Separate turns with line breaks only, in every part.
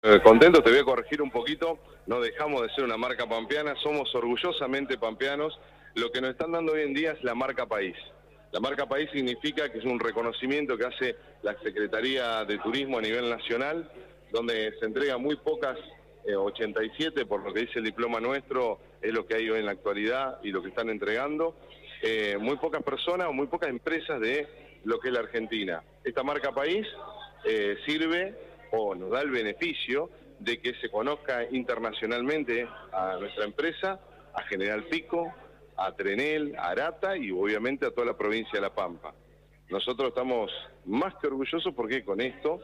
Eh, contento, te voy a corregir un poquito, no dejamos de ser una marca pampeana, somos orgullosamente pampeanos, lo que nos están dando hoy en día es la marca país. La marca país significa que es un reconocimiento que hace la Secretaría de Turismo a nivel nacional, donde se entrega muy pocas, 87 eh, por lo que dice el diploma nuestro, es lo que hay hoy en la actualidad y lo que están entregando, eh, muy pocas personas o muy pocas empresas de lo que es la Argentina. Esta marca país sirve o nos da el beneficio de que se conozca internacionalmente a nuestra empresa, a General Pico, a Trenel, a Arata y obviamente a toda la provincia de La Pampa. Nosotros estamos más que orgullosos porque con esto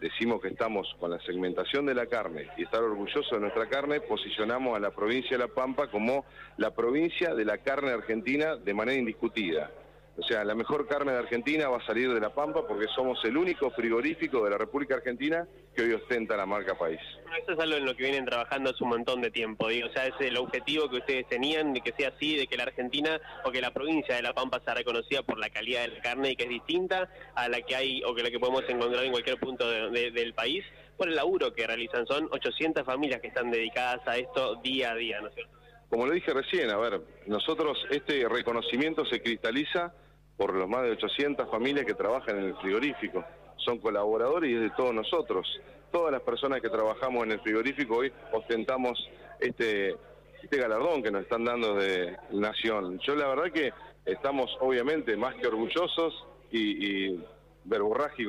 decimos que estamos con la segmentación de la carne y estar orgullosos de nuestra carne, posicionamos a la provincia de La Pampa como la provincia de la carne argentina de manera indiscutida. O sea, la mejor carne de Argentina va a salir de La Pampa porque somos el único frigorífico de la República Argentina que hoy ostenta la marca país.
Eso es algo en lo que vienen trabajando hace un montón de tiempo. Digo. O sea, es el objetivo que ustedes tenían de que sea así, de que la Argentina o que la provincia de La Pampa sea reconocida por la calidad de la carne y que es distinta a la que hay o que la que podemos encontrar en cualquier punto del país por el laburo que realizan. Son 800 familias que están dedicadas a esto día a día, ¿no es cierto?
Como lo dije recién, a ver, nosotros este reconocimiento se cristaliza por los más de 800 familias que trabajan en el frigorífico. Son colaboradores y es de todos nosotros. Todas las personas que trabajamos en el frigorífico hoy ostentamos este, este galardón que nos están dando de Nación. Yo la verdad que estamos obviamente más que orgullosos y, y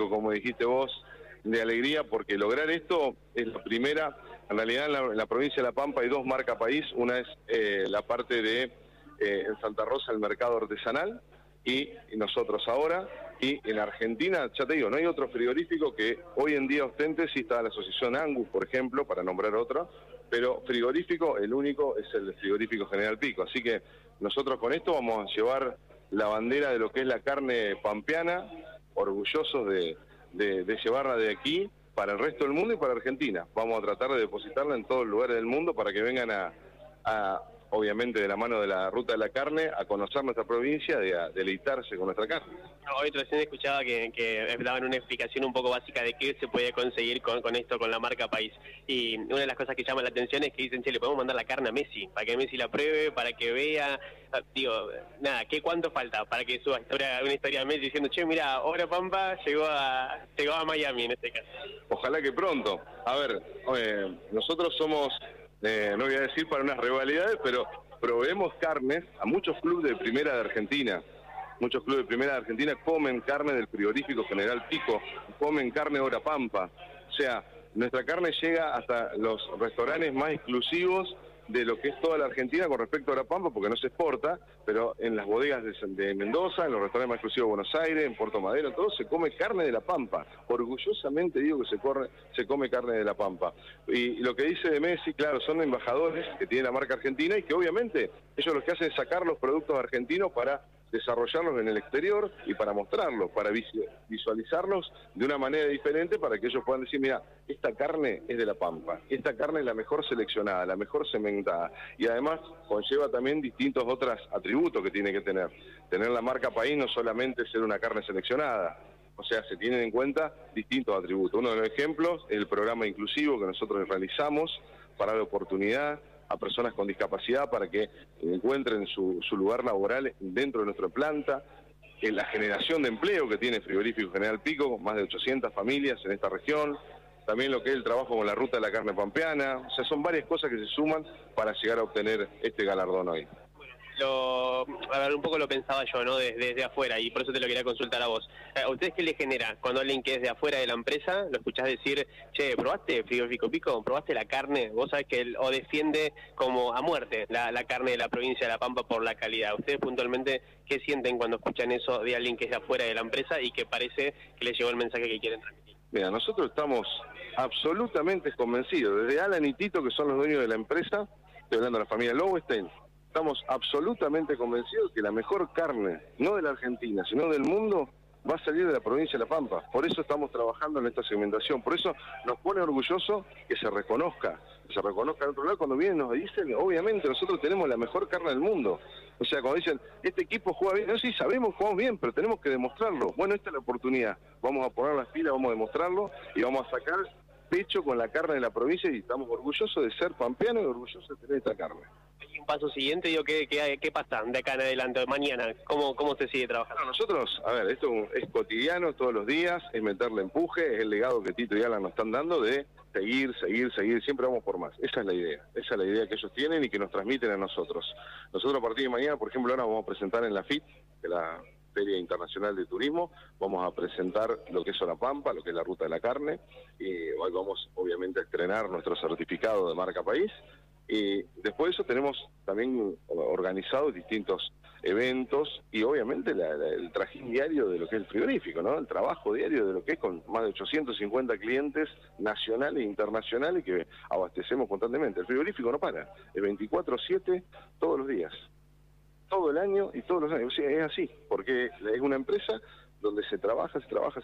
como dijiste vos, de alegría porque lograr esto es la primera, en realidad en la, provincia de La Pampa hay dos marcas país, una es eh, la parte de eh, en Santa Rosa el mercado artesanal y, nosotros ahora. Y en Argentina, ya te digo, no hay otro frigorífico que hoy en día ostente, está la asociación Angus, por ejemplo, para nombrar otro, pero frigorífico, el único es el frigorífico General Pico. Así que nosotros con esto vamos a llevar la bandera de lo que es la carne pampeana, orgullosos de, de, llevarla de aquí para el resto del mundo y para Argentina. Vamos a tratar de depositarla en todos los lugares del mundo para que vengan a, obviamente de la mano de la ruta de la carne, a conocer nuestra provincia, de a deleitarse con nuestra carne.
Hoy recién escuchaba que, que, daban una explicación un poco básica de qué se puede conseguir con, con, esto, con la marca país. Y una de las cosas que llama la atención es que dicen, che, le podemos mandar la carne a Messi, para que Messi la pruebe, para que vea. Ah, digo, nada, ¿qué cuánto falta para que suba historia, una historia de Messi diciendo, che, mira, ahora Pampa llegó a, llegó a Miami en este caso?
Ojalá que pronto. A ver, eh, nosotros somos eh, no voy a decir para unas rivalidades, pero proveemos carnes a muchos clubes de primera de Argentina. Muchos clubes de primera de Argentina comen carne del frigorífico General Pico, comen carne Hora Pampa. O sea, nuestra carne llega hasta los restaurantes más exclusivos de lo que es toda la Argentina con respecto a la Pampa, porque no se exporta, pero en las bodegas de, Mendoza, en los restaurantes más exclusivos de Buenos Aires, en Puerto Madero, todo se come carne de la Pampa. Orgullosamente digo que se, corre, se come carne de la Pampa. Y, lo que dice de Messi, claro, son embajadores que tiene la marca argentina y que obviamente ellos lo que hacen es sacar los productos argentinos para desarrollarlos en el exterior y para mostrarlos, para visualizarlos de una manera diferente para que ellos puedan decir, mira, esta carne es de la pampa, esta carne es la mejor seleccionada, la mejor cementada y además conlleva también distintos otros atributos que tiene que tener. Tener la marca país no solamente ser una carne seleccionada, o sea, se tienen en cuenta distintos atributos. Uno de los ejemplos es el programa inclusivo que nosotros realizamos para la oportunidad a personas con discapacidad para que encuentren su, lugar laboral dentro de nuestra planta, en la generación de empleo que tiene Frigorífico General Pico, más de 800 familias en esta región, también lo que es el trabajo con la ruta de la carne pampeana, o sea, son varias cosas que se suman para llegar a obtener este galardón hoy
a ver, un poco lo pensaba yo, ¿no? Desde, afuera, y por eso te lo quería consultar a vos. Eh, ¿A ustedes qué les genera cuando alguien que es de afuera de la empresa, lo escuchás decir, che, ¿probaste frigorífico pico? ¿Probaste la carne? Vos sabés que él, o defiende como a muerte la, carne de la provincia de La Pampa por la calidad. ¿Ustedes puntualmente qué sienten cuando escuchan eso de alguien que es de afuera de la empresa y que parece que les llegó el mensaje que quieren transmitir?
Mira, nosotros estamos absolutamente convencidos, desde Alan y Tito, que son los dueños de la empresa, estoy hablando de la familia Lowenstein, estamos absolutamente convencidos que la mejor carne, no de la Argentina, sino del mundo, va a salir de la provincia de La Pampa. Por eso estamos trabajando en esta segmentación. Por eso nos pone orgulloso que se reconozca, que se reconozca en otro lado. Cuando vienen nos dicen, obviamente nosotros tenemos la mejor carne del mundo. O sea, cuando dicen, este equipo juega bien, no, sí, sabemos, jugamos bien, pero tenemos que demostrarlo. Bueno, esta es la oportunidad. Vamos a poner las pilas, vamos a demostrarlo y vamos a sacar pecho con la carne de la provincia y estamos orgullosos de ser pampeanos y orgullosos de tener esta carne.
Y un paso siguiente, digo, ¿qué, qué, qué pasa de acá en adelante, mañana? ¿Cómo, cómo se sigue trabajando?
nosotros, a ver, esto es cotidiano, todos los días, es meterle empuje, es el legado que Tito y Alan nos están dando de seguir, seguir, seguir, siempre vamos por más. Esa es la idea, esa es la idea que ellos tienen y que nos transmiten a nosotros. Nosotros a partir de mañana, por ejemplo, ahora vamos a presentar en la FIT, de la Feria Internacional de Turismo, vamos a presentar lo que es Pampa, lo que es la Ruta de la Carne, y hoy vamos obviamente a estrenar nuestro certificado de marca país, y después de eso tenemos también organizados distintos eventos y obviamente el trajín diario de lo que es el frigorífico, ¿no? El trabajo diario de lo que es con más de 850 clientes nacionales e internacionales que abastecemos constantemente. El frigorífico no para, es 24/7 todos los días, todo el año y todos los años. O sea, es así, porque es una empresa donde se trabaja, se trabaja,